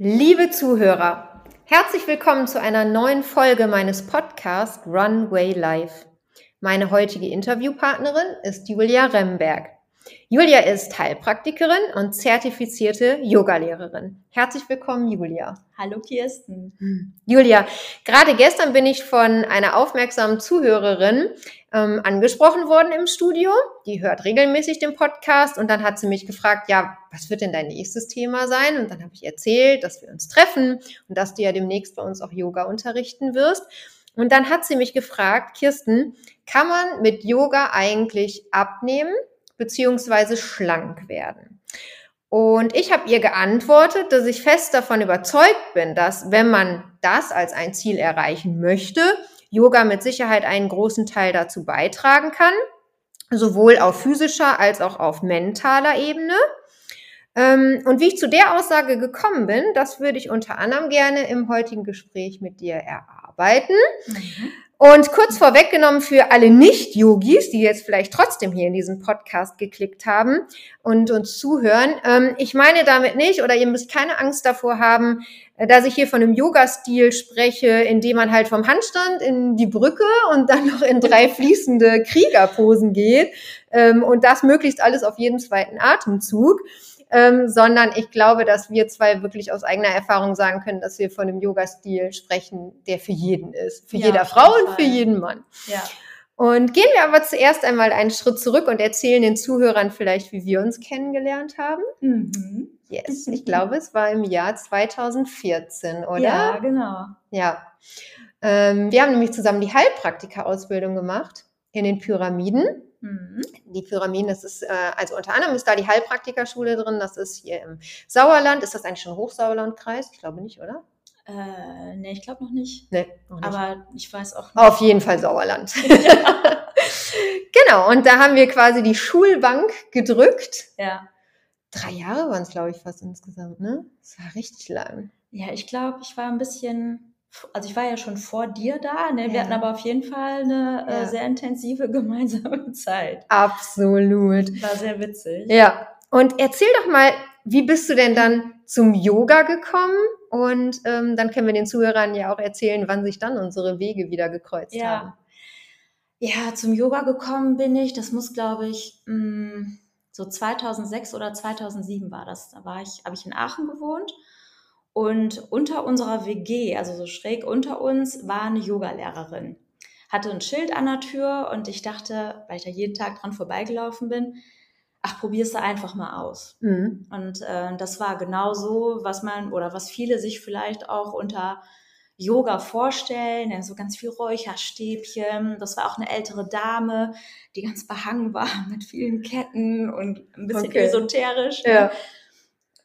Liebe Zuhörer, herzlich willkommen zu einer neuen Folge meines Podcasts Runway Life. Meine heutige Interviewpartnerin ist Julia Remberg. Julia ist Heilpraktikerin und zertifizierte Yogalehrerin. Herzlich willkommen, Julia. Hallo, Kirsten. Julia, gerade gestern bin ich von einer aufmerksamen Zuhörerin ähm, angesprochen worden im Studio. Die hört regelmäßig den Podcast und dann hat sie mich gefragt, ja, was wird denn dein nächstes Thema sein? Und dann habe ich erzählt, dass wir uns treffen und dass du ja demnächst bei uns auch Yoga unterrichten wirst. Und dann hat sie mich gefragt, Kirsten, kann man mit Yoga eigentlich abnehmen? Beziehungsweise schlank werden. Und ich habe ihr geantwortet, dass ich fest davon überzeugt bin, dass wenn man das als ein Ziel erreichen möchte, Yoga mit Sicherheit einen großen Teil dazu beitragen kann, sowohl auf physischer als auch auf mentaler Ebene. Ähm, und wie ich zu der Aussage gekommen bin, das würde ich unter anderem gerne im heutigen Gespräch mit dir erarbeiten. Mhm. Und kurz vorweggenommen für alle Nicht-Yogis, die jetzt vielleicht trotzdem hier in diesen Podcast geklickt haben und uns zuhören. Ähm, ich meine damit nicht, oder ihr müsst keine Angst davor haben, äh, dass ich hier von einem Yoga-Stil spreche, in dem man halt vom Handstand in die Brücke und dann noch in drei fließende Kriegerposen geht. Ähm, und das möglichst alles auf jeden zweiten Atemzug ähm, sondern ich glaube, dass wir zwei wirklich aus eigener Erfahrung sagen können, dass wir von einem Yoga-Stil sprechen, der für jeden ist. Für ja, jeder Frau und für jeden Mann. Ja. Und gehen wir aber zuerst einmal einen Schritt zurück und erzählen den Zuhörern vielleicht, wie wir uns kennengelernt haben. Mhm. Yes, ich glaube, es war im Jahr 2014, oder? Ja, genau. Ja. Ähm, wir haben nämlich zusammen die Heilpraktika-Ausbildung gemacht in den Pyramiden. Mhm. Die Pyramiden, das ist, äh, also unter anderem ist da die Heilpraktikerschule drin, das ist hier im Sauerland. Ist das eigentlich schon Hochsauerlandkreis? Ich glaube nicht, oder? Äh, nee, ich glaube noch nicht. Nee, noch nicht. Aber ich weiß auch nicht. Auf jeden Fall Sauerland. genau, und da haben wir quasi die Schulbank gedrückt. Ja. Drei Jahre waren es, glaube ich, fast insgesamt, ne? Das war richtig lang. Ja, ich glaube, ich war ein bisschen also ich war ja schon vor dir da, ne? wir ja. hatten aber auf jeden Fall eine äh, ja. äh, sehr intensive gemeinsame Zeit. Absolut. War sehr witzig. Ja. Und erzähl doch mal, wie bist du denn dann zum Yoga gekommen? Und ähm, dann können wir den Zuhörern ja auch erzählen, wann sich dann unsere Wege wieder gekreuzt ja. haben. Ja, zum Yoga gekommen bin ich, das muss glaube ich mh, mm, so 2006 oder 2007 war das. Da war ich, habe ich in Aachen gewohnt und unter unserer WG, also so schräg unter uns, war eine Yogalehrerin. Hatte ein Schild an der Tür und ich dachte, weil ich da jeden Tag dran vorbeigelaufen bin, ach, probier's da einfach mal aus. Mhm. Und äh, das war genau so, was man oder was viele sich vielleicht auch unter Yoga vorstellen, so ganz viel Räucherstäbchen. Das war auch eine ältere Dame, die ganz behangen war mit vielen Ketten und ein bisschen okay. esoterisch. Ne? Ja.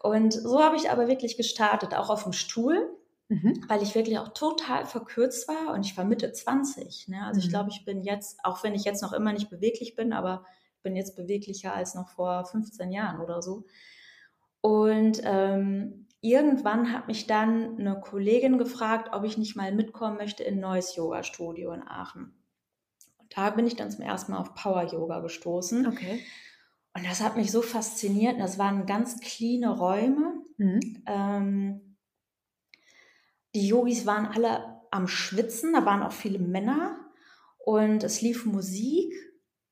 Und so habe ich aber wirklich gestartet, auch auf dem Stuhl, mhm. weil ich wirklich auch total verkürzt war und ich war Mitte 20. Ne? Also mhm. ich glaube, ich bin jetzt, auch wenn ich jetzt noch immer nicht beweglich bin, aber ich bin jetzt beweglicher als noch vor 15 Jahren oder so. Und ähm, irgendwann hat mich dann eine Kollegin gefragt, ob ich nicht mal mitkommen möchte in ein neues Yoga-Studio in Aachen. Und da bin ich dann zum ersten Mal auf Power Yoga gestoßen. Okay. Und das hat mich so fasziniert. Das waren ganz cleane Räume. Mhm. Ähm, die Yogis waren alle am Schwitzen, da waren auch viele Männer und es lief Musik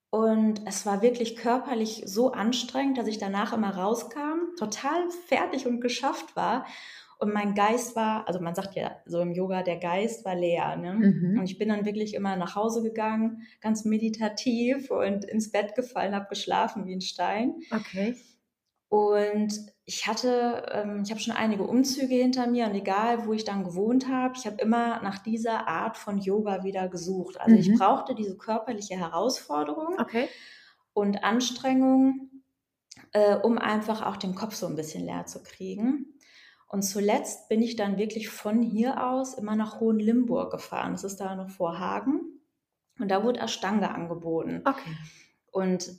und es war wirklich körperlich so anstrengend, dass ich danach immer rauskam, total fertig und geschafft war und mein Geist war, also man sagt ja so im Yoga, der Geist war leer. Ne? Mhm. Und ich bin dann wirklich immer nach Hause gegangen, ganz meditativ und ins Bett gefallen, habe geschlafen wie ein Stein. Okay. Und ich hatte, ähm, ich habe schon einige Umzüge hinter mir und egal, wo ich dann gewohnt habe, ich habe immer nach dieser Art von Yoga wieder gesucht. Also mhm. ich brauchte diese körperliche Herausforderung okay. und Anstrengung, äh, um einfach auch den Kopf so ein bisschen leer zu kriegen. Und zuletzt bin ich dann wirklich von hier aus immer nach Hohenlimburg gefahren. Das ist da noch vor Hagen. Und da wurde Ashtanga angeboten. Okay. Und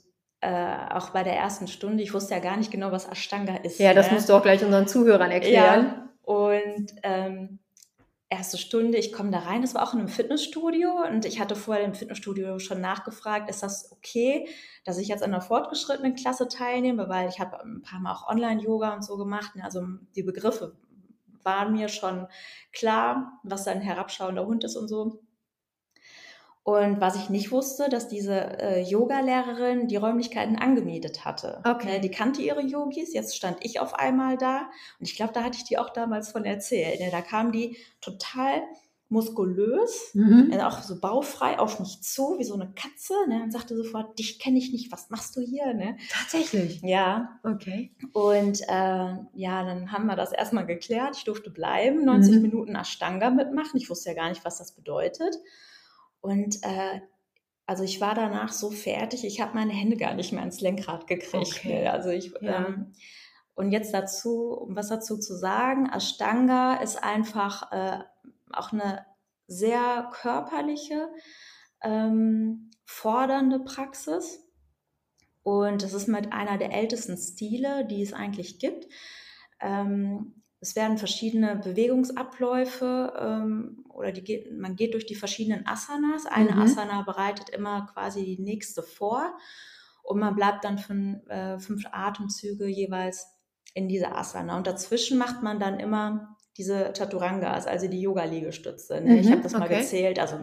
äh, auch bei der ersten Stunde, ich wusste ja gar nicht genau, was Ashtanga ist. Ja, das ne? musst du auch gleich unseren Zuhörern erklären. Ja, und ähm, erste Stunde, ich komme da rein, das war auch in einem Fitnessstudio und ich hatte vorher im Fitnessstudio schon nachgefragt, ist das okay, dass ich jetzt an einer fortgeschrittenen Klasse teilnehme, weil ich habe ein paar Mal auch Online-Yoga und so gemacht, also die Begriffe war mir schon klar, was ein herabschauender Hund ist und so. Und was ich nicht wusste, dass diese äh, Yoga-Lehrerin die Räumlichkeiten angemietet hatte. Okay. Äh, die kannte ihre Yogis, jetzt stand ich auf einmal da. Und ich glaube, da hatte ich die auch damals von erzählt. Ne? Da kam die total muskulös, mhm. also auch so baufrei auf mich zu, wie so eine Katze, ne, und sagte sofort, dich kenne ich nicht, was machst du hier, ne? Tatsächlich? Ja. Okay. Und äh, ja, dann haben wir das erstmal geklärt, ich durfte bleiben, 90 mhm. Minuten Ashtanga mitmachen, ich wusste ja gar nicht, was das bedeutet. Und äh, also ich war danach so fertig, ich habe meine Hände gar nicht mehr ins Lenkrad gekriegt. Okay. Ne? Also ich ja. ähm, und jetzt dazu, um was dazu zu sagen, Ashtanga ist einfach äh, auch eine sehr körperliche, ähm, fordernde Praxis. Und das ist mit einer der ältesten Stile, die es eigentlich gibt. Ähm, es werden verschiedene Bewegungsabläufe ähm, oder die, man geht durch die verschiedenen Asanas. Eine mhm. Asana bereitet immer quasi die nächste vor und man bleibt dann fünf, äh, fünf Atemzüge jeweils in dieser Asana. Und dazwischen macht man dann immer diese Chaturangas, also die Yoga-Liegestütze. Ne? Mhm, ich habe das mal gezählt, also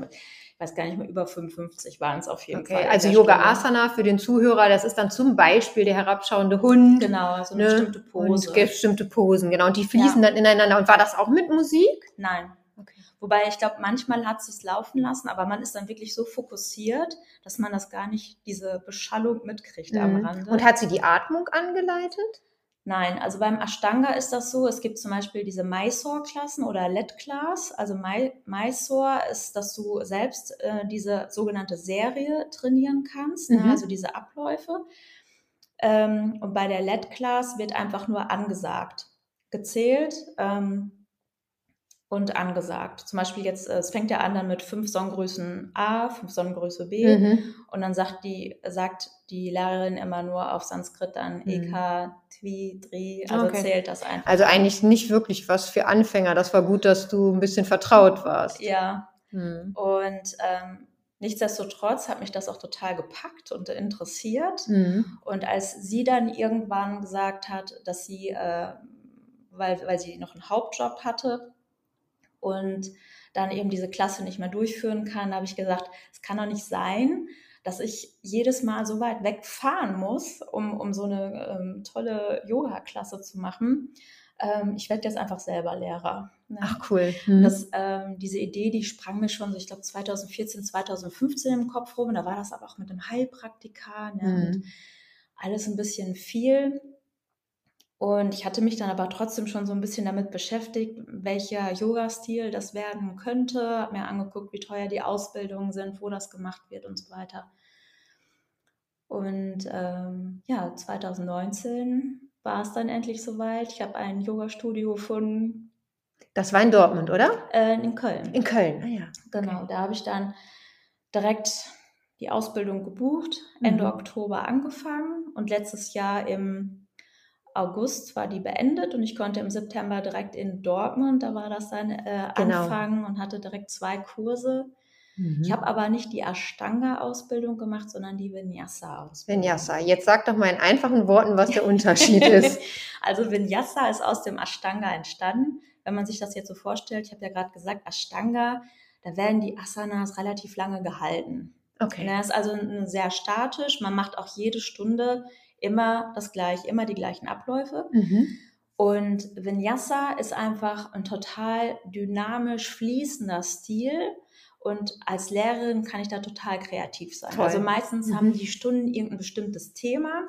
weiß gar nicht mehr, über 55 waren es auf jeden okay, Fall. Also Yoga Asana für den Zuhörer, das ist dann zum Beispiel der herabschauende Hund. Genau, also eine ne? bestimmte Pose. Und bestimmte Posen, genau. Und die fließen ja. dann ineinander. Und war das auch mit Musik? Nein. Okay. Wobei ich glaube, manchmal hat es sich laufen lassen, aber man ist dann wirklich so fokussiert, dass man das gar nicht, diese Beschallung mitkriegt mhm. am Rande. Und hat sie die Atmung angeleitet? Nein, also beim Ashtanga ist das so, es gibt zum Beispiel diese Mysore-Klassen oder LED-Class. Also My Mysore ist, dass du selbst äh, diese sogenannte Serie trainieren kannst, ne, mhm. ne, also diese Abläufe. Ähm, und bei der LED-Class wird einfach nur angesagt, gezählt. Ähm, und angesagt. Zum Beispiel jetzt, äh, es fängt ja an dann mit fünf Sonnengrößen A, fünf Sonnengröße B mhm. und dann sagt die, sagt die Lehrerin immer nur auf Sanskrit dann mhm. Eka, Tvi, Dri, also okay. zählt das einfach. Also eigentlich nicht wirklich was für Anfänger. Das war gut, dass du ein bisschen vertraut warst. Ja. Mhm. Und ähm, nichtsdestotrotz hat mich das auch total gepackt und interessiert. Mhm. Und als sie dann irgendwann gesagt hat, dass sie, äh, weil, weil sie noch einen Hauptjob hatte, und dann eben diese Klasse nicht mehr durchführen kann, habe ich gesagt, es kann doch nicht sein, dass ich jedes Mal so weit wegfahren muss, um, um so eine ähm, tolle Yoga-Klasse zu machen. Ähm, ich werde jetzt einfach selber Lehrer. Ne? Ach cool. Mhm. Das, ähm, diese Idee, die sprang mir schon so, ich glaube 2014, 2015 im Kopf rum. Da war das aber auch mit dem Heilpraktiker ne? mhm. und alles ein bisschen viel. Und ich hatte mich dann aber trotzdem schon so ein bisschen damit beschäftigt, welcher Yoga-Stil das werden könnte, habe mir angeguckt, wie teuer die Ausbildungen sind, wo das gemacht wird und so weiter. Und ähm, ja, 2019 war es dann endlich soweit. Ich habe ein Yoga-Studio gefunden. Das war in Dortmund, oder? Äh, in Köln. In Köln, ah ja. Genau, okay. da habe ich dann direkt die Ausbildung gebucht, Ende mhm. Oktober angefangen und letztes Jahr im August war die beendet und ich konnte im September direkt in Dortmund, da war das dann äh, genau. anfangen und hatte direkt zwei Kurse. Mhm. Ich habe aber nicht die Ashtanga-Ausbildung gemacht, sondern die Vinyasa-Ausbildung. Vinyasa. Jetzt sag doch mal in einfachen Worten, was der Unterschied ist. Also Vinyasa ist aus dem Ashtanga entstanden. Wenn man sich das jetzt so vorstellt, ich habe ja gerade gesagt, Ashtanga, da werden die Asanas relativ lange gehalten. Okay. Das ist also sehr statisch. Man macht auch jede Stunde immer das gleiche, immer die gleichen Abläufe. Mhm. Und Vinyasa ist einfach ein total dynamisch fließender Stil. Und als Lehrerin kann ich da total kreativ sein. Toll. Also meistens mhm. haben die Stunden irgendein bestimmtes Thema,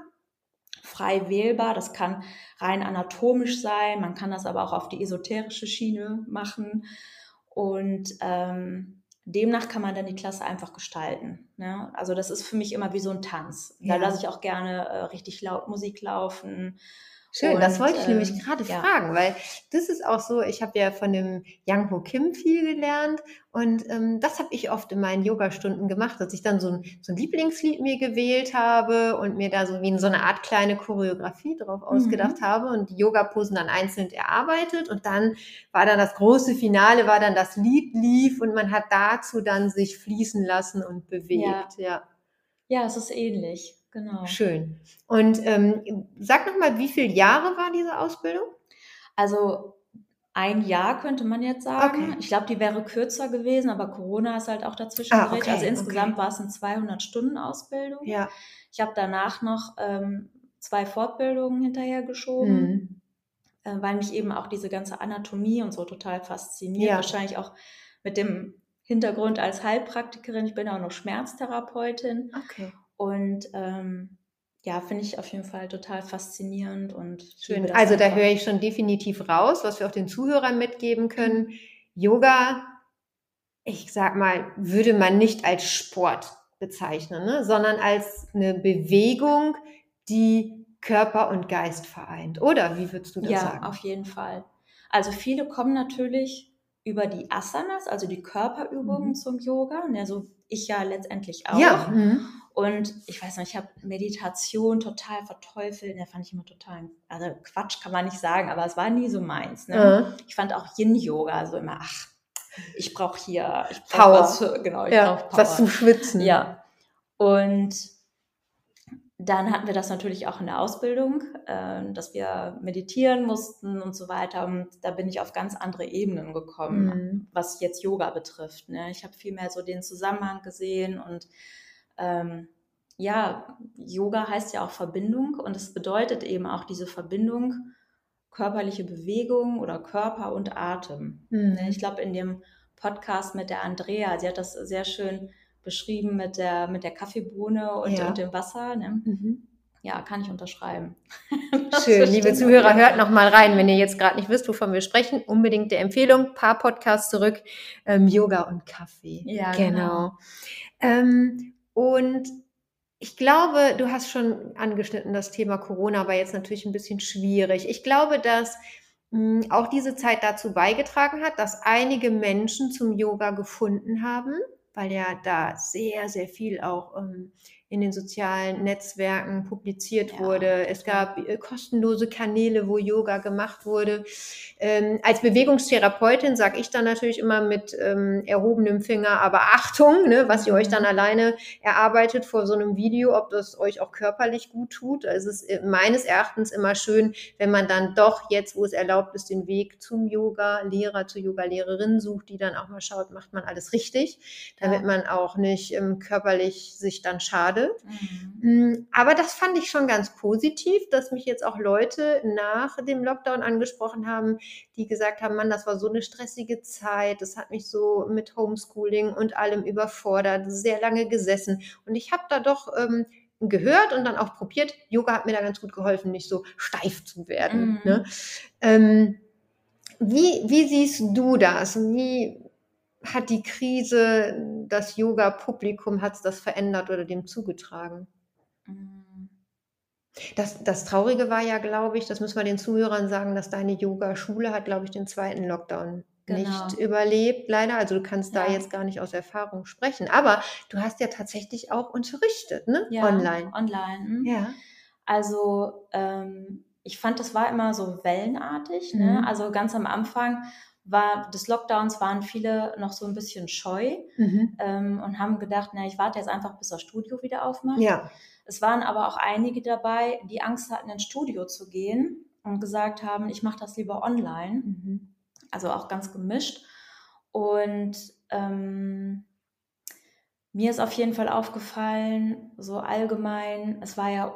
frei wählbar. Das kann rein anatomisch sein. Man kann das aber auch auf die esoterische Schiene machen. Und ähm, demnach kann man dann die Klasse einfach gestalten. Ne? Also das ist für mich immer wie so ein Tanz. Da ja. lasse ich auch gerne äh, richtig laut Musik laufen Schön, und, das wollte ich ähm, nämlich gerade ja. fragen, weil das ist auch so, ich habe ja von dem Yang Ho Kim viel gelernt und ähm, das habe ich oft in meinen Yogastunden gemacht, dass ich dann so ein, so ein Lieblingslied mir gewählt habe und mir da so wie in so eine Art kleine Choreografie drauf ausgedacht mhm. habe und die Yoga-Posen dann einzeln erarbeitet und dann war dann das große Finale, war dann das Lied lief und man hat dazu dann sich fließen lassen und bewegt, ja. Ja, ja es ist ähnlich. Genau. Schön. Und ähm, sag nochmal, wie viele Jahre war diese Ausbildung? Also ein Jahr könnte man jetzt sagen. Okay. Ich glaube, die wäre kürzer gewesen, aber Corona ist halt auch dazwischen Ah, okay, Also insgesamt okay. war es eine 200-Stunden-Ausbildung. Ja. Ich habe danach noch ähm, zwei Fortbildungen hinterhergeschoben, Mhm. äh, weil mich eben auch diese ganze Anatomie und so total fasziniert. Ja. Wahrscheinlich auch mit dem Hintergrund als Heilpraktikerin. Ich bin auch noch Schmerztherapeutin Okay. Und ähm, ja, finde ich auf jeden Fall total faszinierend und Schön. Also da höre ich schon definitiv raus, was wir auch den Zuhörern mitgeben können. Yoga, ich sag mal, würde man nicht als Sport bezeichnen, ne? sondern als eine Bewegung, die Körper und Geist vereint. Oder wie würdest du das Ja, sagen? auf jeden Fall. Also viele kommen natürlich über die Asanas, also die Körperübungen Mhm. zum Yoga. Ne, so ich ja letztendlich auch. Ja. Mhm. Und ich weiß noch, ich habe Meditation total verteufelt. Da fand ich immer total, also Quatsch kann man nicht sagen, aber es war nie so meins. Ne? Äh, Ich fand auch Yin-Yoga so immer, ach, ich brauche hier, ich brauche Power. was, genau, ich ja, brauche Power. was zum Schwitzen. Ja. Und dann hatten wir das natürlich auch in der Ausbildung, äh, dass wir meditieren mussten und so weiter. Und da bin ich auf ganz andere Ebenen gekommen, Mhm. was jetzt Yoga betrifft. Ne? Ich habe viel mehr so den Zusammenhang gesehen und ähm, ja, Yoga heißt ja auch Verbindung und es bedeutet eben auch diese Verbindung körperliche Bewegung oder Körper und Atem. Mhm. Ne, Ich glaube, in dem Podcast mit der Andrea, sie hat das sehr schön beschrieben mit der, mit der Kaffeebohne und, Ja. und dem Wasser. Ne? Mhm. Ja, kann ich unterschreiben. Schön, liebe Zuhörer, hört noch mal rein, wenn ihr jetzt gerade nicht wisst, wovon wir sprechen. Unbedingt der Empfehlung, paar Podcasts zurück, ähm, Yoga und Kaffee. Ja, genau. genau. Ähm, und ich glaube, du hast schon angeschnitten das Thema Corona, aber jetzt natürlich ein bisschen schwierig. Ich glaube, dass mh, auch diese Zeit dazu beigetragen hat, dass einige Menschen zum Yoga gefunden haben, weil ja da sehr, sehr viel auch ähm, in den sozialen Netzwerken publiziert Ja, wurde. Es gab äh, kostenlose Kanäle, wo Yoga gemacht wurde. Ähm, als Bewegungstherapeutin sage ich dann natürlich immer mit ähm, erhobenem Finger, aber Achtung, ne, was ihr euch dann Mhm. alleine erarbeitet vor so einem Video, ob das euch auch körperlich gut tut. Also es ist meines Erachtens immer schön, wenn man dann doch jetzt, wo es erlaubt ist, den Weg zum Yoga-Lehrer, zur Yoga-Lehrerin sucht, die dann auch mal schaut, macht man alles richtig, damit Ja. man auch nicht ähm, körperlich sich dann schadet. Mhm. Mm, Aber das fand ich schon ganz positiv, dass mich jetzt auch Leute nach dem Lockdown angesprochen haben, die gesagt haben, Mann, das war so eine stressige Zeit, das hat mich so mit Homeschooling und allem überfordert, sehr lange gesessen. Und ich habe da doch ähm, gehört und dann auch probiert, Yoga hat mir da ganz gut geholfen, nicht so steif zu werden. Mhm. Ne? Ähm, wie, wie siehst du das? Wie hat die Krise das Yoga-Publikum, hat es das verändert oder dem zugetragen? Mhm. Das, das Traurige war ja, glaube ich, das müssen wir den Zuhörern sagen, dass deine Yoga-Schule hat, glaube ich, den zweiten Lockdown Genau. nicht überlebt, leider. Also du kannst da Ja. jetzt gar nicht aus Erfahrung sprechen. Aber du hast ja tatsächlich auch unterrichtet, ne? Ja, Online. Online. mhm. Ja. Also ähm, ich fand, das war immer so wellenartig. Ne? Mhm. Also ganz am Anfang war des Lockdowns waren viele noch so ein bisschen scheu Mhm. ähm, und haben gedacht, na, ich warte jetzt einfach, bis das Studio wieder aufmacht. Ja. Es waren aber auch einige dabei, die Angst hatten, ins Studio zu gehen und gesagt haben, ich mache das lieber online. Mhm. Also auch ganz gemischt. Und ähm, mir ist auf jeden Fall aufgefallen, so allgemein, es war ja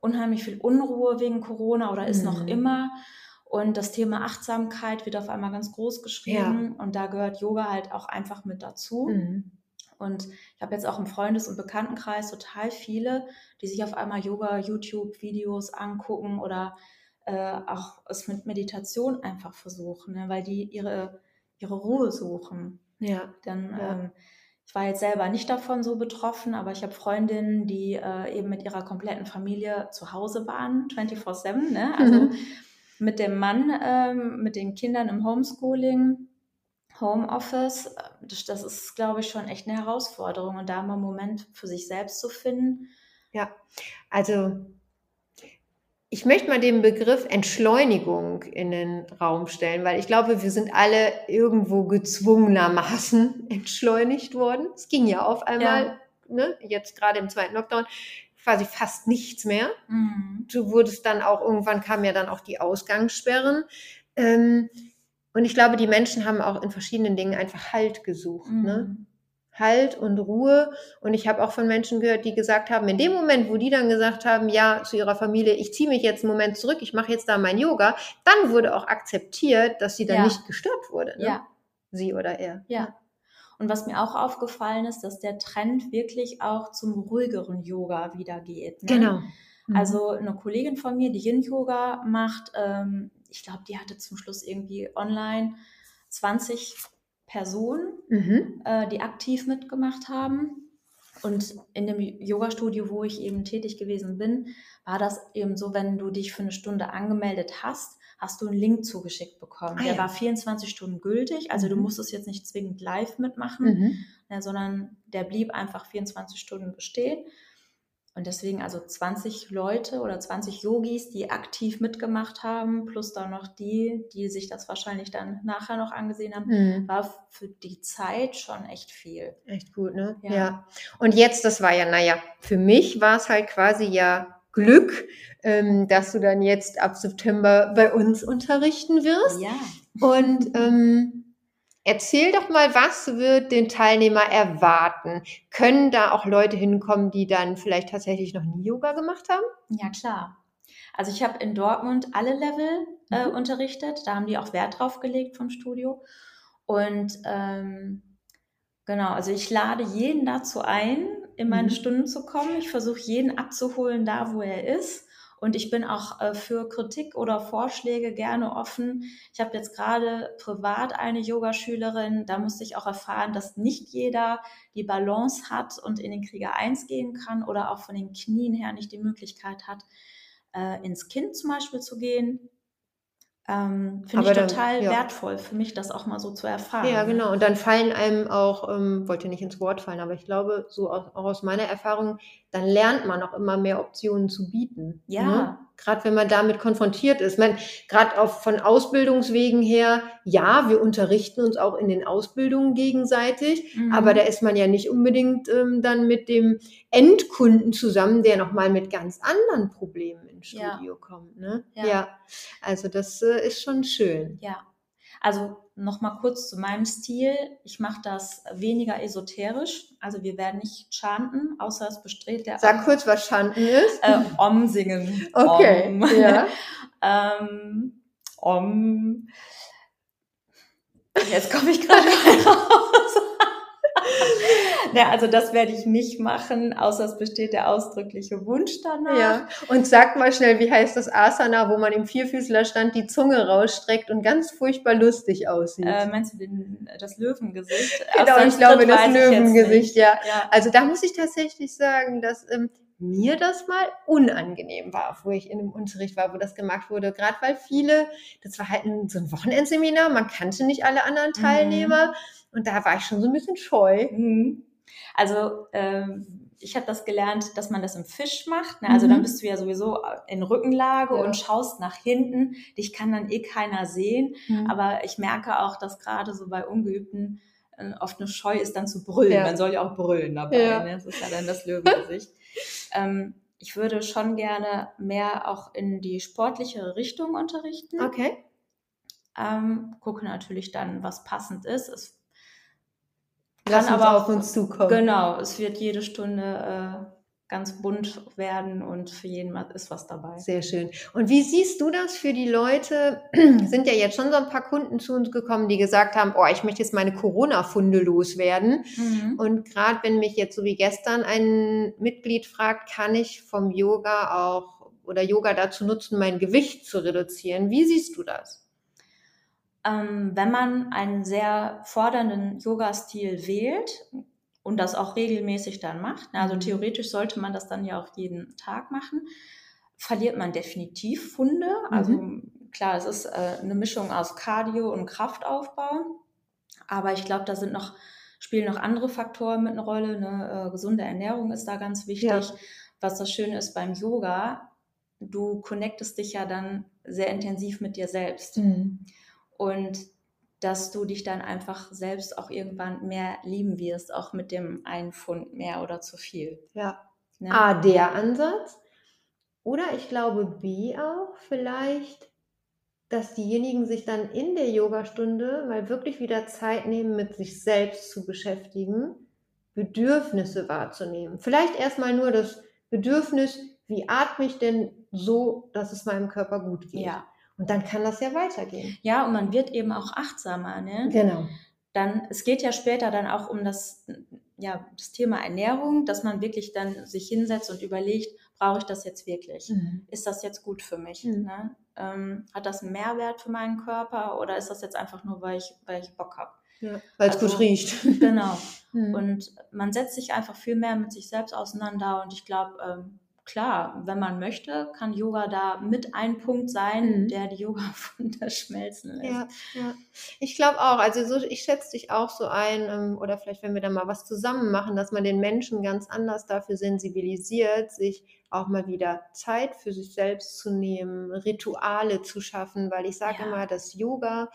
unheimlich viel Unruhe wegen Corona oder ist noch Mhm. immer. Und das Thema Achtsamkeit wird auf einmal ganz groß geschrieben. Und da gehört Yoga halt auch einfach mit dazu. Mhm. Und ich habe jetzt auch im Freundes- und Bekanntenkreis total viele, die sich auf einmal Yoga-YouTube-Videos angucken oder äh, auch es mit Meditation einfach versuchen, ne? weil die ihre, ihre Ruhe suchen. Ja. Dann, Ja. ähm, ich war jetzt selber nicht davon so betroffen, aber ich habe Freundinnen, die äh, eben mit ihrer kompletten Familie zu Hause waren, 24-7, ne? also Mhm. Mit dem Mann, ähm, mit den Kindern im Homeschooling, Homeoffice. äh, Das, das ist, glaube ich, schon echt eine Herausforderung und da mal einen Moment für sich selbst zu finden. Also ich möchte mal den Begriff Entschleunigung in den Raum stellen, weil ich glaube, wir sind alle irgendwo gezwungenermaßen entschleunigt worden. Es ging ja auf einmal, ne, jetzt gerade im zweiten Lockdown, quasi fast nichts mehr. Mhm. Du wurdest dann auch, irgendwann kamen ja dann auch die Ausgangssperren. Ähm, Und ich glaube, die Menschen haben auch in verschiedenen Dingen einfach Halt gesucht. Mhm. Ne? Halt und Ruhe. Und ich habe auch von Menschen gehört, die gesagt haben, in dem Moment, wo die dann gesagt haben, ja, zu ihrer Familie, ich ziehe mich jetzt einen Moment zurück, ich mache jetzt da mein Yoga, dann wurde auch akzeptiert, dass sie dann Ja. nicht gestört wurde. Ne? Ja, Sie oder er. ja. Und was mir auch aufgefallen ist, dass der Trend wirklich auch zum ruhigeren Yoga wieder geht. Ne? Genau. Mhm. Also eine Kollegin von mir, die Yin-Yoga macht, ähm, ich glaube, die hatte zum Schluss irgendwie online 20 Personen, Mhm. äh, die aktiv mitgemacht haben. Und in dem Yoga-Studio, wo ich eben tätig gewesen bin, war das eben so, wenn du dich für eine Stunde angemeldet hast, hast du einen Link zugeschickt bekommen. Ah, Der ja. war 24 Stunden gültig, also du Mhm. musstest jetzt nicht zwingend live mitmachen, Mhm. ja, sondern der blieb einfach 24 Stunden bestehen. Und deswegen also 20 Leute oder 20 Yogis, die aktiv mitgemacht haben, plus dann noch die, die sich das wahrscheinlich dann nachher noch angesehen haben, Mhm. war für die Zeit schon echt viel. Echt gut, ne? Ja. Ja. Und jetzt, das war ja, naja, für mich war es halt quasi ja Glück, ähm, dass du dann jetzt ab September bei uns unterrichten wirst. Ja. Und ähm, erzähl doch mal, was wird den Teilnehmer erwarten? Können da auch Leute hinkommen, die dann vielleicht tatsächlich noch nie Yoga gemacht haben? Ja, klar. Also ich habe in Dortmund alle Level äh, Mhm. unterrichtet. Da haben die auch Wert drauf gelegt vom Studio. Und ähm, genau, also ich lade jeden dazu ein, in meine Mhm. Stunden zu kommen. Ich versuche jeden abzuholen, da wo er ist. Und ich bin auch äh, für Kritik oder Vorschläge gerne offen. Ich habe jetzt gerade privat eine Yogaschülerin, da musste ich auch erfahren, dass nicht jeder die Balance hat und in den Krieger 1 gehen kann oder auch von den Knien her nicht die Möglichkeit hat, äh, ins Kind zum Beispiel zu gehen. Ähm, Finde ich dann- total ja. wertvoll für mich, das auch mal so zu erfahren. Ja, ne? genau. Und dann fallen einem auch, ähm, wollte nicht ins Wort fallen, aber ich glaube, so aus, auch aus meiner Erfahrung, dann lernt man auch immer mehr Optionen zu bieten. Ja. Ne? Gerade wenn man damit konfrontiert ist. Man, gerade von Ausbildungswegen her, ja, wir unterrichten uns auch in den Ausbildungen gegenseitig, Mhm. aber da ist man ja nicht unbedingt ähm, dann mit dem Endkunden zusammen, der nochmal mit ganz anderen Problemen ins Ja. Studio kommt. Ne? Ja. Also das äh, ist schon schön. Ja, also nochmal kurz zu meinem Stil. Ich mache das weniger esoterisch. Also wir werden nicht chanten, außer es besteht der Sag kurz, was Schanden ist. äh, Om singen. Okay, Om. ja. ähm, Om. Jetzt komme ich gerade raus. ja, also das werde ich nicht machen, außer es besteht der ausdrückliche Wunsch danach. Ja, und sag mal schnell, wie heißt das Asana, wo man im Vierfüßlerstand die Zunge rausstreckt und ganz furchtbar lustig aussieht? Äh, meinst du den, das Löwengesicht? genau, ich glaube, das Löwengesicht, ja. Ja. Also da muss ich tatsächlich sagen, dass ähm, mir das mal unangenehm war, wo ich in einem Unterricht war, wo das gemacht wurde. Gerade weil viele, das war halt ein, so ein Wochenendseminar, man kannte nicht alle anderen Mhm. Teilnehmer und da war ich schon so ein bisschen scheu. Mhm. Also ähm, ich habe das gelernt, dass man das im Fisch macht. Ne? Also Mhm. dann bist du ja sowieso in Rückenlage Ja. und schaust nach hinten. Dich kann dann eh keiner sehen. Aber ich merke auch, dass gerade so bei Ungeübten äh, oft eine Scheu ist, dann zu brüllen. Ja. Man soll ja auch brüllen dabei. Ja. Ne? Das ist ja dann das Löwengesicht. ähm, ich würde schon gerne mehr auch in die sportliche Richtung unterrichten. Okay. Ähm, gucke natürlich dann, was passend ist. Es Lass Kann aber auf uns zukommen. Genau, es wird jede Stunde äh, ganz bunt werden und für jeden ist was dabei. Sehr schön. Und wie siehst du das für die Leute? Sind ja jetzt schon so ein paar Kunden zu uns gekommen, die gesagt haben, oh, ich möchte jetzt meine Corona-Funde loswerden. Mhm. Und gerade wenn mich jetzt so wie gestern ein Mitglied fragt, kann ich vom Yoga auch oder Yoga dazu nutzen, mein Gewicht zu reduzieren? Wie siehst du das? Ähm, wenn man einen sehr fordernden Yoga-Stil wählt und das auch regelmäßig dann macht, also Mhm. theoretisch sollte man das dann ja auch jeden Tag machen, verliert man definitiv Funde. Also klar, es ist äh, eine Mischung aus Cardio und Kraftaufbau, aber ich glaube, da sind noch spielen noch andere Faktoren mit eine Rolle. Ne? Äh, gesunde Ernährung ist da ganz wichtig. Ja. Was das Schöne ist beim Yoga, du connectest dich ja dann sehr intensiv mit dir selbst und dass du dich dann einfach selbst auch irgendwann mehr lieben wirst, auch mit dem einen Pfund mehr oder zu viel. Ja. Ne? A, der Ansatz. Oder ich glaube B auch, vielleicht, dass diejenigen sich dann in der Yogastunde mal wirklich wieder Zeit nehmen, mit sich selbst zu beschäftigen, Bedürfnisse wahrzunehmen. Vielleicht erstmal nur das Bedürfnis, wie atme ich denn so, dass es meinem Körper gut geht. Ja. Und dann kann das ja weitergehen. Ja, und man wird eben auch achtsamer, ne? Genau. Dann, es geht ja später dann auch um das, ja, das Thema Ernährung, dass man wirklich dann sich hinsetzt und überlegt, brauche ich das jetzt wirklich? Mhm. Ist das jetzt gut für mich? Mhm. Ne? Ähm, hat das einen Mehrwert für meinen Körper oder ist das jetzt einfach nur, weil ich, weil ich Bock habe? Ja, weil es Also- gut riecht. Genau. Mhm. Und man setzt sich einfach viel mehr mit sich selbst auseinander. Und ich glaube, ähm, klar, wenn man möchte, kann Yoga da mit ein Punkt sein, Mhm. der die Yoga-Wunder schmelzen lässt. Ja, ja. Ich glaube auch, also so, ich schätze dich auch so ein, ähm, oder vielleicht, wenn wir da mal was zusammen machen, dass man den Menschen ganz anders dafür sensibilisiert, sich auch mal wieder Zeit für sich selbst zu nehmen, Rituale zu schaffen, weil ich sage Ja. immer, das Yoga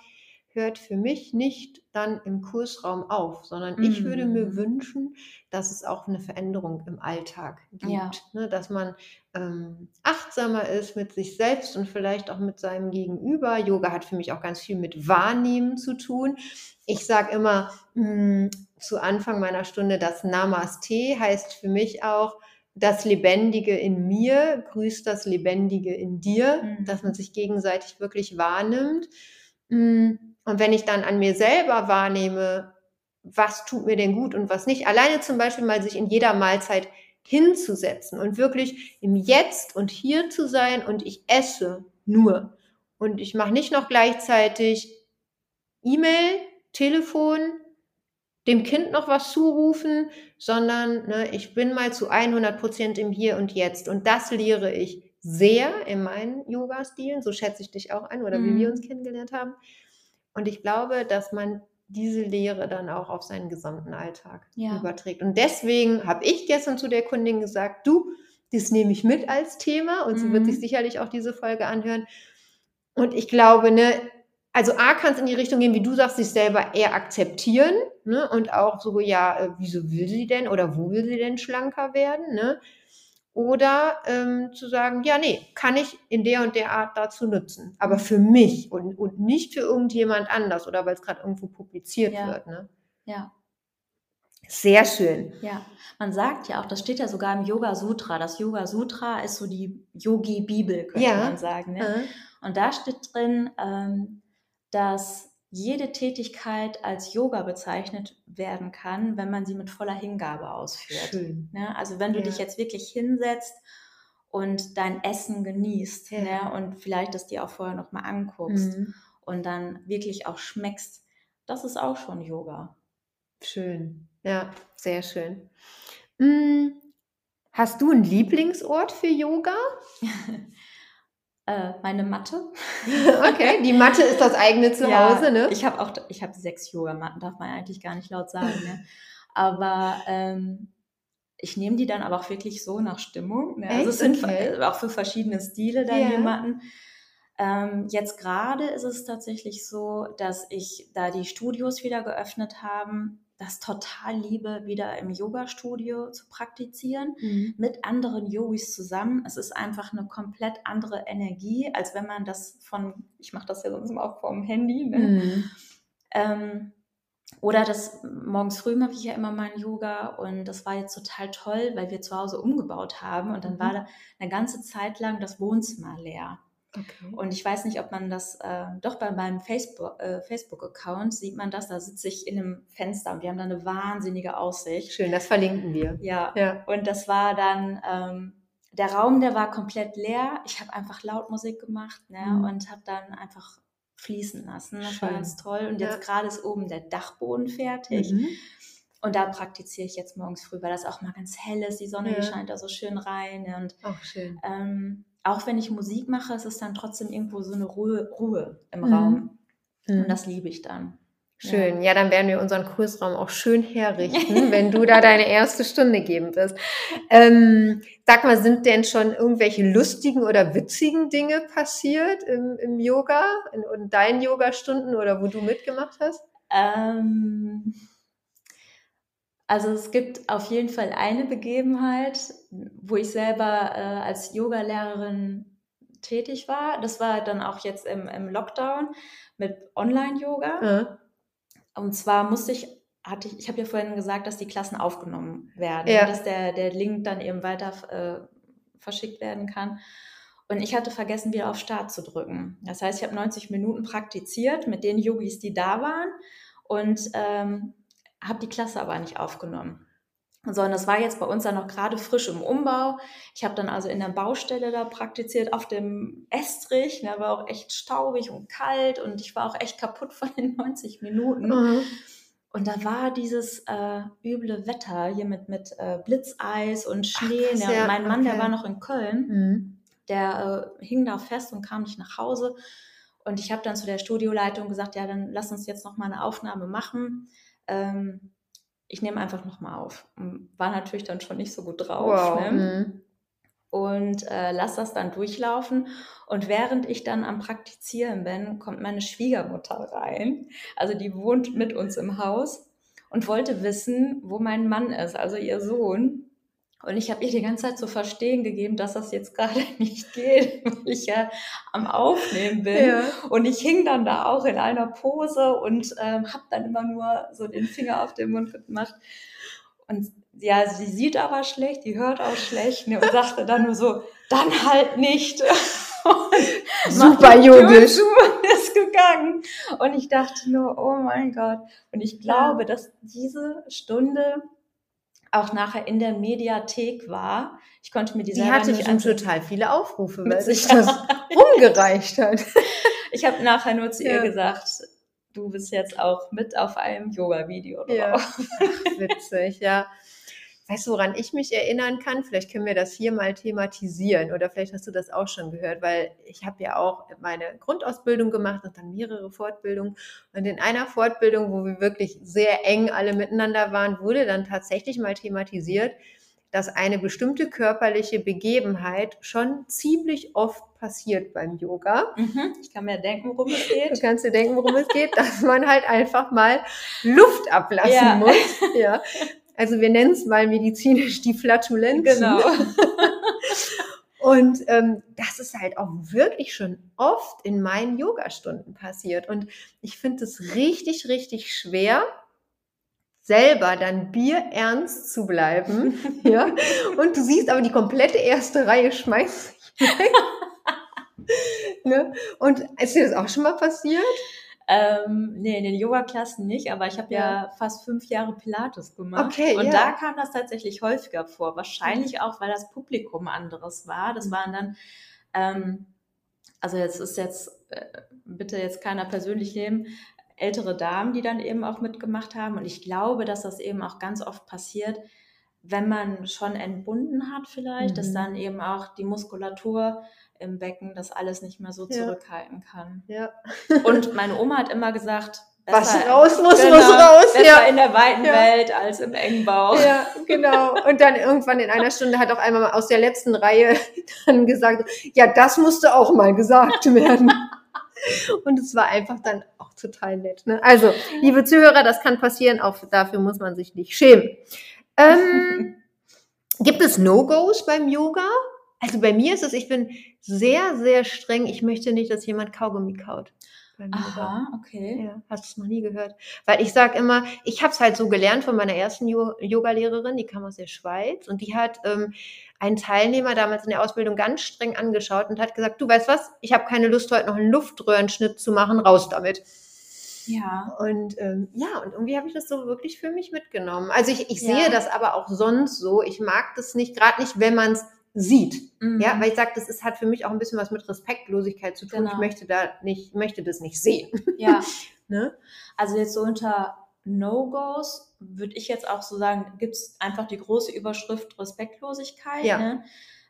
hört für mich nicht dann im Kursraum auf, sondern ich würde mir Mhm. wünschen, dass es auch eine Veränderung im Alltag gibt, Ja. ne? dass man ähm, achtsamer ist mit sich selbst und vielleicht auch mit seinem Gegenüber. Yoga hat für mich auch ganz viel mit Wahrnehmen zu tun. Ich sage immer mh, zu Anfang meiner Stunde, das Namaste heißt für mich auch, das Lebendige in mir grüßt das Lebendige in dir, Mhm. dass man sich gegenseitig wirklich wahrnimmt. Mm, Und wenn ich dann an mir selber wahrnehme, was tut mir denn gut und was nicht, alleine zum Beispiel mal sich in jeder Mahlzeit hinzusetzen und wirklich im Jetzt und hier zu sein und ich esse nur. Und ich mache nicht noch gleichzeitig E-Mail, Telefon, dem Kind noch was zurufen, sondern ne, ich bin mal zu 100 Prozent im Hier und Jetzt. Und das lehre ich sehr in meinen Yoga-Stilen. So schätze ich dich auch ein oder wie wir Mhm. uns kennengelernt haben. Und ich glaube, dass man diese Lehre dann auch auf seinen gesamten Alltag Ja. überträgt. Und deswegen habe ich gestern zu der Kundin gesagt, du, das nehme ich mit als Thema und sie wird Mhm. sich sicherlich auch diese Folge anhören. Und ich glaube, ne, also A kann es in die Richtung gehen, wie du sagst, sich selber eher akzeptieren ne, und auch so, ja, äh, wieso will sie denn oder wo will sie denn schlanker werden? Ne? Oder ähm, zu sagen, ja, nee, kann ich in der und der Art dazu nutzen. Aber für mich und, und nicht für irgendjemand anders oder weil es gerade irgendwo publiziert Ja. wird. Ne? Ja. Sehr schön. Ja, man sagt ja auch, das steht ja sogar im Yoga Sutra. Das Yoga Sutra ist so die Yogi-Bibel, könnte Ja. man sagen. Ne? Äh, Und da steht drin, ähm, dass jede Tätigkeit als Yoga bezeichnet werden kann, wenn man sie mit voller Hingabe ausführt. Schön. Ne? Also wenn du Ja. dich jetzt wirklich hinsetzt und dein Essen genießt Ja. ne? und vielleicht das dir auch vorher nochmal anguckst Mhm. und dann wirklich auch schmeckst, das ist auch schon Yoga. Schön. Ja, sehr schön. Mm, Hast du einen Lieblingsort für Yoga? Äh, meine Matte. Okay, die Matte ist das eigene Zuhause, ne? Ich habe auch, ich habe sechs Yogamatten, darf man eigentlich gar nicht laut sagen, ne? Aber ähm, ich nehme die dann aber auch wirklich so nach Stimmung. Ne? Also es sind Okay. äh, auch für verschiedene Stile dann Ja. die Matten. Ähm, jetzt gerade ist es tatsächlich so, dass ich, da die Studios wieder geöffnet haben, das total liebe, wieder im Yoga-Studio zu praktizieren Mhm. mit anderen Yogis zusammen. Es ist einfach eine komplett andere Energie, als wenn man das von, ich mache das ja sonst immer auch vom Handy, ne? Mhm. Ähm, oder das morgens früh mache ich ja immer mein Yoga und das war jetzt total toll, weil wir zu Hause umgebaut haben und dann Mhm. war da eine ganze Zeit lang das Wohnzimmer leer. Okay. Und ich weiß nicht, ob man das, äh, doch bei meinem Facebook, äh, Facebook-Account sieht man das, da sitze ich in einem Fenster und wir haben da eine wahnsinnige Aussicht. Schön, das verlinken wir. Ja, Ja. und das war dann, ähm, der Raum, der war komplett leer. Ich habe einfach laut Musik gemacht ne, Mhm. und habe dann einfach fließen lassen. Das war Schön. ganz toll. Und Ja. jetzt gerade ist oben der Dachboden fertig. Mhm. Und da praktiziere ich jetzt morgens früh, weil das auch mal ganz hell ist. Die Sonne, Ja. scheint da so schön rein. ne, Und Auch schön. ähm, auch wenn ich Musik mache, ist es dann trotzdem irgendwo so eine Ruhe, Ruhe im Mhm. Raum. Mhm. Und das liebe ich dann. Schön. Ja, dann werden wir unseren Kursraum auch schön herrichten, wenn du da deine erste Stunde geben wirst. Ähm, sag mal, sind denn schon irgendwelche lustigen oder witzigen Dinge passiert im, im Yoga, in, in deinen Yogastunden oder wo du mitgemacht hast? Ähm, also es gibt auf jeden Fall eine Begebenheit, wo ich selber äh, als Yogalehrerin tätig war. Das war dann auch jetzt im, im Lockdown mit Online-Yoga. Ja. Und zwar musste ich, hatte ich, ich habe ja vorhin gesagt, dass die Klassen aufgenommen werden, ja. dass der, der Link dann eben weiter äh, verschickt werden kann. Und ich hatte vergessen, wieder auf Start zu drücken. Das heißt, ich habe 90 Minuten praktiziert mit den Yogis, die da waren und ähm, habe die Klasse aber nicht aufgenommen. Sondern das war jetzt bei uns dann noch gerade frisch im Umbau. Ich habe dann also in der Baustelle da praktiziert, auf dem Estrich. Da war auch echt staubig und kalt und ich war auch echt kaputt von den 90 Minuten. Mhm. Und da war dieses äh, üble Wetter hier mit, mit äh, Blitzeis und Schnee. Ach, ja, mein Mann, okay. der war noch in Köln. Mhm der äh, hing da fest und kam nicht nach Hause. Und ich habe dann zu der Studioleitung gesagt, ja, dann lass uns jetzt noch mal eine Aufnahme machen. Ähm, ich nehme einfach noch mal auf. War natürlich dann schon nicht so gut drauf. Wow. Ne? Mhm. Und äh, lass das dann durchlaufen. Und während ich dann am Praktizieren bin, kommt meine Schwiegermutter rein. Also die wohnt mit uns im Haus und wollte wissen, wo mein Mann ist, also ihr Sohn. Und ich habe ihr die ganze Zeit zu verstehen gegeben, dass das jetzt gerade nicht geht, weil ich ja am Aufnehmen bin. Ja. Und ich hing dann da auch in einer Pose und ähm, habe dann immer nur so den Finger auf den Mund gemacht. Und ja, sie sieht aber schlecht, die hört auch schlecht ne, und sagte dann nur so, dann halt nicht. Super yogisch. ist gegangen. Und ich dachte nur, oh mein Gott. Und ich glaube, dass diese Stunde auch nachher in der Mediathek war. Ich konnte mir die, die hatte nicht bestimmt total viele Aufrufe, weil sich das umgereicht hat. ich habe nachher nur zu ja. ihr gesagt, du bist jetzt auch mit auf einem Yoga-Video drauf. Ja. Ach, witzig, ja. Weißt du, woran ich mich erinnern kann? Vielleicht können wir das hier mal thematisieren oder vielleicht hast du das auch schon gehört, weil ich habe ja auch meine Grundausbildung gemacht und dann mehrere Fortbildungen. Und in einer Fortbildung, wo wir wirklich sehr eng alle miteinander waren, wurde dann tatsächlich mal thematisiert, dass eine bestimmte körperliche Begebenheit schon ziemlich oft passiert beim Yoga. Mhm, ich kann mir denken, worum es geht. Du kannst dir denken, worum es geht, dass man halt einfach mal Luft ablassen ja. muss. Ja. Also wir nennen es mal medizinisch die Flatulenzen. Genau. Und ähm, das ist halt auch wirklich schon oft in meinen Yogastunden passiert. Und ich finde es richtig, richtig schwer, selber dann bierernst zu bleiben. ja. Und du siehst aber die komplette erste Reihe schmeißt sich weg. ne? Und ist dir das auch schon mal passiert? Ähm, nee, in den Yoga-Klassen nicht, aber ich habe ja. ja. fast fünf Jahre Pilates gemacht. Okay, und ja. da kam das tatsächlich häufiger vor. Wahrscheinlich mhm. auch, weil das Publikum anderes war. Das mhm. waren dann, ähm, also jetzt ist jetzt, äh, bitte jetzt keiner persönlich nehmen, ältere Damen, die dann eben auch mitgemacht haben. Und ich glaube, dass das eben auch ganz oft passiert, wenn man schon entbunden hat vielleicht, mhm. dass dann eben auch die Muskulatur im Becken das alles nicht mehr so ja. zurückhalten kann. Ja. Und meine Oma hat immer gesagt, was raus muss, genau, muss raus. Besser ja. in der weiten ja. Welt als im engen Bauch. Ja, genau. Und dann irgendwann in einer Stunde hat auch einmal aus der letzten Reihe dann gesagt, ja, das musste auch mal gesagt werden. Und es war einfach dann auch total nett. Ne? Also, liebe Zuhörer, das kann passieren, auch dafür muss man sich nicht schämen. Ähm, gibt es No-Gos beim Yoga? Also bei mir ist es, ich bin sehr, sehr streng. Ich möchte nicht, dass jemand Kaugummi kaut. Aha, okay. Ja, hast du es noch nie gehört? Weil ich sage immer, ich habe es halt so gelernt von meiner ersten Yoga-Lehrerin, die kam aus der Schweiz und die hat ähm, einen Teilnehmer damals in der Ausbildung ganz streng angeschaut und hat gesagt, du weißt was, ich habe keine Lust, heute noch einen Luftröhrenschnitt zu machen, raus damit. Ja. Und ähm, ja, und irgendwie habe ich das so wirklich für mich mitgenommen. Also ich, ich sehe ja. das aber auch sonst so. Ich mag das nicht, gerade nicht, wenn man es sieht. Mhm. Ja, weil ich sage, das ist, hat für mich auch ein bisschen was mit Respektlosigkeit zu tun. Genau. Ich möchte da nicht, möchte das nicht sehen. Ja. ne? Also jetzt so unter No-Gos würde ich jetzt auch so sagen, gibt es einfach die große Überschrift Respektlosigkeit. Ja. Ne?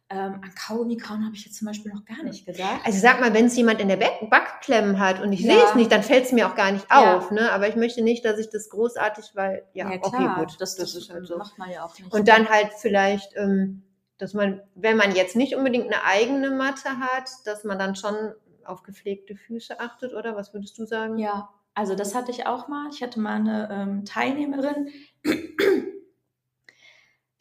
Ähm, an Kaugummi kauen habe ich jetzt zum Beispiel noch gar nicht gesagt. Also sag mal, wenn es jemand in der Backklemmen hat und ich ja. sehe es nicht, dann fällt es mir auch gar nicht auf. Ja. Ne? Aber ich möchte nicht, dass ich das großartig, weil, ja, ja okay, gut. Das, das, das ist halt so. macht man ja auch nicht. Und dann halt vielleicht ähm, dass man, wenn man jetzt nicht unbedingt eine eigene Matte hat, dass man dann schon auf gepflegte Füße achtet, oder was würdest du sagen? Ja, also das hatte ich auch mal. Ich hatte mal eine ähm, Teilnehmerin,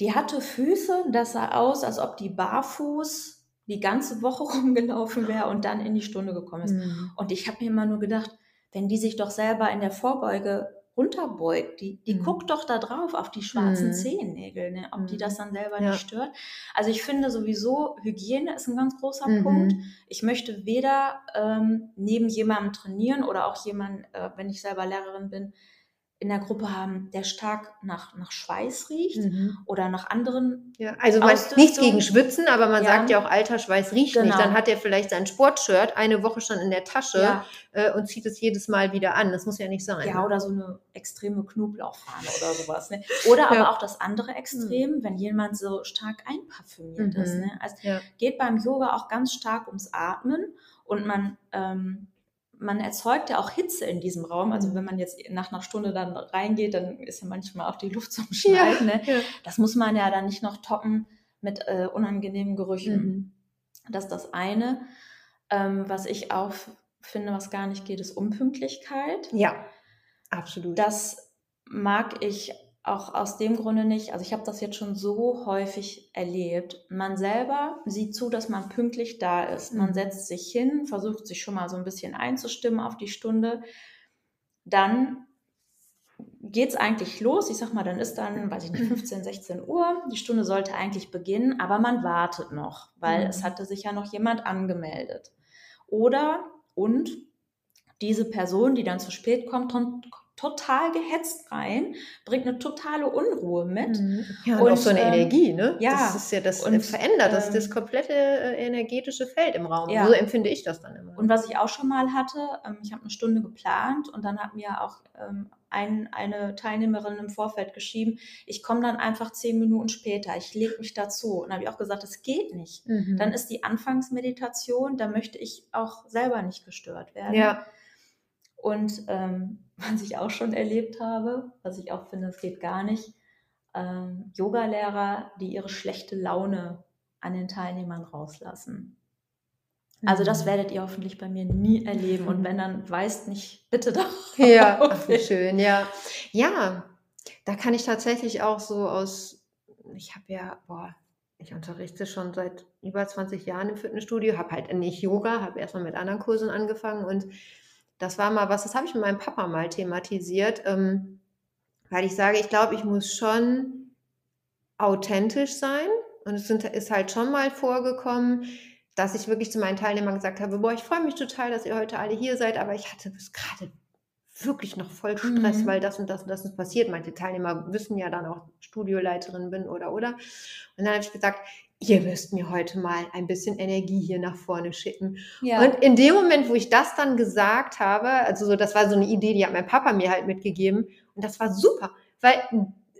die hatte Füße, das sah aus, als ob die barfuß die ganze Woche rumgelaufen wäre und dann in die Stunde gekommen ist. Mhm. Und ich habe mir immer nur gedacht, wenn die sich doch selber in der Vorbeuge runterbeugt, die, die mhm. guckt doch da drauf auf die schwarzen mhm. Zehennägel, ne? ob die das mhm. dann selber ja. nicht stört. Also ich finde sowieso, Hygiene ist ein ganz großer mhm. Punkt. Ich möchte weder ähm, neben jemandem trainieren oder auch jemand, äh, wenn ich selber Lehrerin bin, in der Gruppe haben, der stark nach, nach Schweiß riecht mhm. oder nach anderen. Ja, also man, nichts gegen Schwitzen, aber man ja. sagt ja auch, alter Schweiß riecht genau. nicht. Dann hat er vielleicht sein Sportshirt eine Woche schon in der Tasche ja. äh, und zieht es jedes Mal wieder an. Das muss ja nicht sein. Ja, oder so eine extreme Knoblauchfahne oder sowas. Ne? Oder aber auch das andere Extrem, mhm. wenn jemand so stark einparfümiert mhm. ist. Ne? Also geht beim Yoga auch ganz stark ums Atmen und man ähm, man erzeugt ja auch Hitze in diesem Raum. Also mhm. wenn man jetzt nach einer Stunde dann reingeht, dann ist ja manchmal auch die Luft zum Schneiden. Ja, ne? ja. Das muss man ja dann nicht noch toppen mit äh, unangenehmen Gerüchen. Mhm. Das ist das eine. Ähm, was ich auch finde, was gar nicht geht, ist Unpünktlichkeit. Ja, absolut. Das mag ich auch aus dem Grunde nicht, also ich habe das jetzt schon so häufig erlebt. Man selber sieht zu, dass man pünktlich da ist. Man mhm. setzt sich hin, versucht sich schon mal so ein bisschen einzustimmen auf die Stunde. Dann geht es eigentlich los. Ich sag mal, dann ist dann, weiß ich nicht, 15, 16 Uhr. Die Stunde sollte eigentlich beginnen, aber man wartet noch, weil mhm. es hatte sich ja noch jemand angemeldet. Oder und diese Person, die dann zu spät kommt, total gehetzt rein, bringt eine totale Unruhe mit. Mhm. Ja, und, und auch so eine ähm, Energie, ne? Ja. Das ist ja das und, verändert das, ähm, das komplette äh, energetische Feld im Raum. Ja. So empfinde ich das dann immer. Und was ich auch schon mal hatte, ähm, ich habe eine Stunde geplant und dann hat mir auch ähm, ein, eine Teilnehmerin im Vorfeld geschrieben, ich komme dann einfach zehn Minuten später, ich lege mich dazu. Und habe ich auch gesagt, das geht nicht. Mhm. Dann ist die Anfangsmeditation, da möchte ich auch selber nicht gestört werden. Ja. Und ähm, was ich auch schon erlebt habe, was ich auch finde, es geht gar nicht, ähm, Yogalehrer, die ihre schlechte Laune an den Teilnehmern rauslassen. Also das mhm. werdet ihr hoffentlich bei mir nie erleben. Und wenn dann weißt nicht, bitte doch. Ja, ach, wie schön, ja. Ja, da kann ich tatsächlich auch so aus, ich habe ja, boah, ich unterrichte schon seit über 20 Jahren im Fitnessstudio, habe halt nicht Yoga, habe erstmal mit anderen Kursen angefangen und das war mal was, das habe ich mit meinem Papa mal thematisiert, ähm, weil ich sage, ich glaube, ich muss schon authentisch sein. Und es sind, ist halt schon mal vorgekommen, dass ich wirklich zu meinen Teilnehmern gesagt habe, boah, ich freue mich total, dass ihr heute alle hier seid, aber ich hatte bis gerade wirklich noch voll Stress, mhm. weil das und das und das ist passiert. Manche Teilnehmer wissen ja dann auch, Studioleiterin bin oder oder. Und dann habe ich gesagt, ihr müsst mir heute mal ein bisschen Energie hier nach vorne schicken. Ja. Und in dem Moment, wo ich das dann gesagt habe, also so, das war so eine Idee, die hat mein Papa mir halt mitgegeben. Und das war super, weil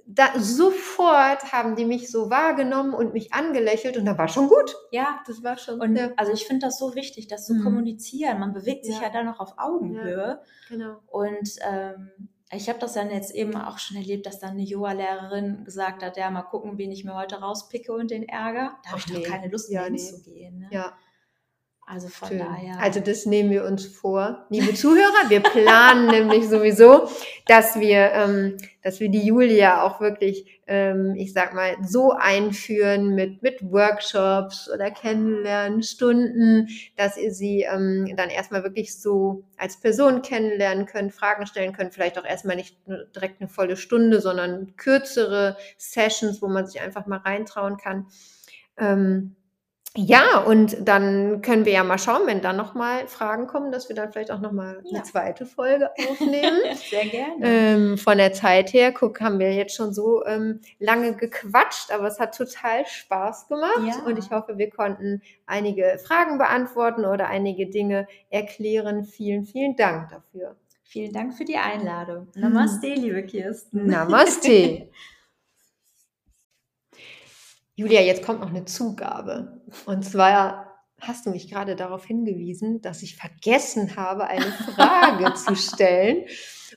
da sofort haben die mich so wahrgenommen und mich angelächelt und da war schon gut. Ja, das war schon. Und ja. also ich finde das so wichtig, das zu mhm. kommunizieren. Man bewegt sich ja, ja dann noch auf Augenhöhe. Ja, genau. Und ähm, ich habe das dann jetzt eben auch schon erlebt, dass dann eine Yoga-Lehrerin gesagt hat, ja, mal gucken, wen ich mir heute rauspicke und den Ärger. Da habe ich nee. doch keine Lust, ja, mehr nee. hinzugehen. Ne? Ja. Also von Schön. daher. Also das nehmen wir uns vor, liebe Zuhörer. Wir planen nämlich sowieso, dass wir, ähm, dass wir die Julia auch wirklich, ähm, ich sag mal, so einführen mit mit Workshops oder Kennenlernen, Stunden, dass ihr sie ähm, dann erstmal wirklich so als Person kennenlernen könnt, Fragen stellen könnt, vielleicht auch erstmal nicht direkt eine volle Stunde, sondern kürzere Sessions, wo man sich einfach mal reintrauen kann. Ähm, ja, und dann können wir ja mal schauen, wenn dann nochmal Fragen kommen, dass wir dann vielleicht auch nochmal ja. eine zweite Folge aufnehmen. Sehr gerne. Ähm, von der Zeit her, guck, haben wir jetzt schon so ähm, lange gequatscht, aber es hat total Spaß gemacht ja. und ich hoffe, wir konnten einige Fragen beantworten oder einige Dinge erklären. Vielen, vielen Dank dafür. Vielen Dank für die Einladung. Namaste, liebe Kirsten. Namaste. Julia, jetzt kommt noch eine Zugabe. Und zwar hast du mich gerade darauf hingewiesen, dass ich vergessen habe, eine Frage zu stellen.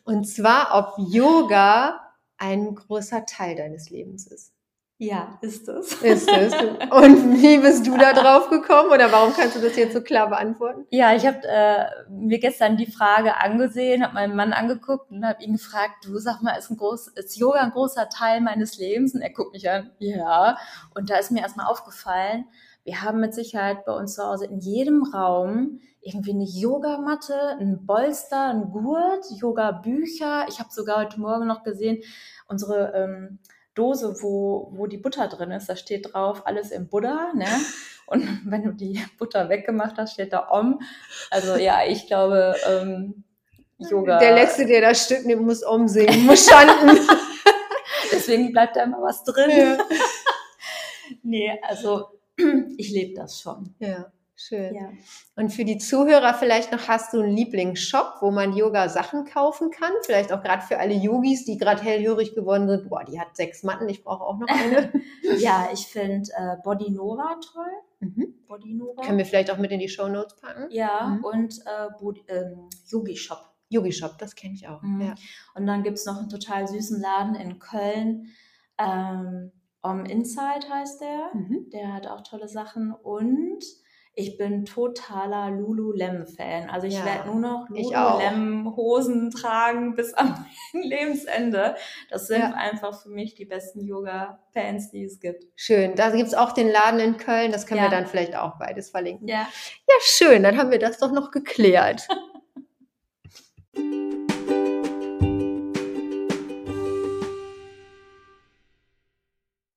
Und zwar, ob Yoga ein großer Teil deines Lebens ist. Ja, ist es. Ist es. Und wie bist du da drauf gekommen oder warum kannst du das jetzt so klar beantworten? Ja, ich habe äh, mir gestern die Frage angesehen, habe meinen Mann angeguckt und habe ihn gefragt, du sag mal, ist, ein groß, ist Yoga ein großer Teil meines Lebens? Und er guckt mich an, ja. Und da ist mir erstmal aufgefallen, wir haben mit Sicherheit bei uns zu Hause in jedem Raum irgendwie eine Yogamatte, ein Bolster, ein Gurt, Yoga-Bücher. Ich habe sogar heute Morgen noch gesehen, unsere ähm, Dose, wo, wo die Butter drin ist, da steht drauf, alles im Buddha, ne? Und wenn du die Butter weggemacht hast, steht da Om. Also ja, ich glaube, ähm, Yoga. Der Letzte, der das Stück nimmt, muss Om singen, muss schanden. Deswegen bleibt da immer was drin. Ja. nee, also ich lebe das schon. Ja. Schön. Ja. Und für die Zuhörer vielleicht noch, hast du einen Lieblingsshop, wo man Yoga-Sachen kaufen kann? Vielleicht auch gerade für alle Yogis, die gerade hellhörig geworden sind. Boah, die hat sechs Matten, ich brauche auch noch eine. ja, ich finde äh, Body Nova toll. Mhm. Body Nova. Können wir vielleicht auch mit in die Show Notes packen? Ja, mhm. und äh, Body, ähm, Yogi Shop. Yogi Shop, das kenne ich auch. Mhm. Ja. Und dann gibt es noch einen total süßen Laden in Köln. Ähm, Om Inside heißt der. Mhm. Der hat auch tolle Sachen. Und ich bin totaler Lululemon-Fan. Also ich ja, werde nur noch Lululemon-Hosen tragen bis am Lebensende. Das sind ja. einfach für mich die besten Yoga-Pants, die es gibt. Schön. Da gibt es auch den Laden in Köln. Das können ja. wir dann vielleicht auch beides verlinken. Ja. Ja, schön. Dann haben wir das doch noch geklärt.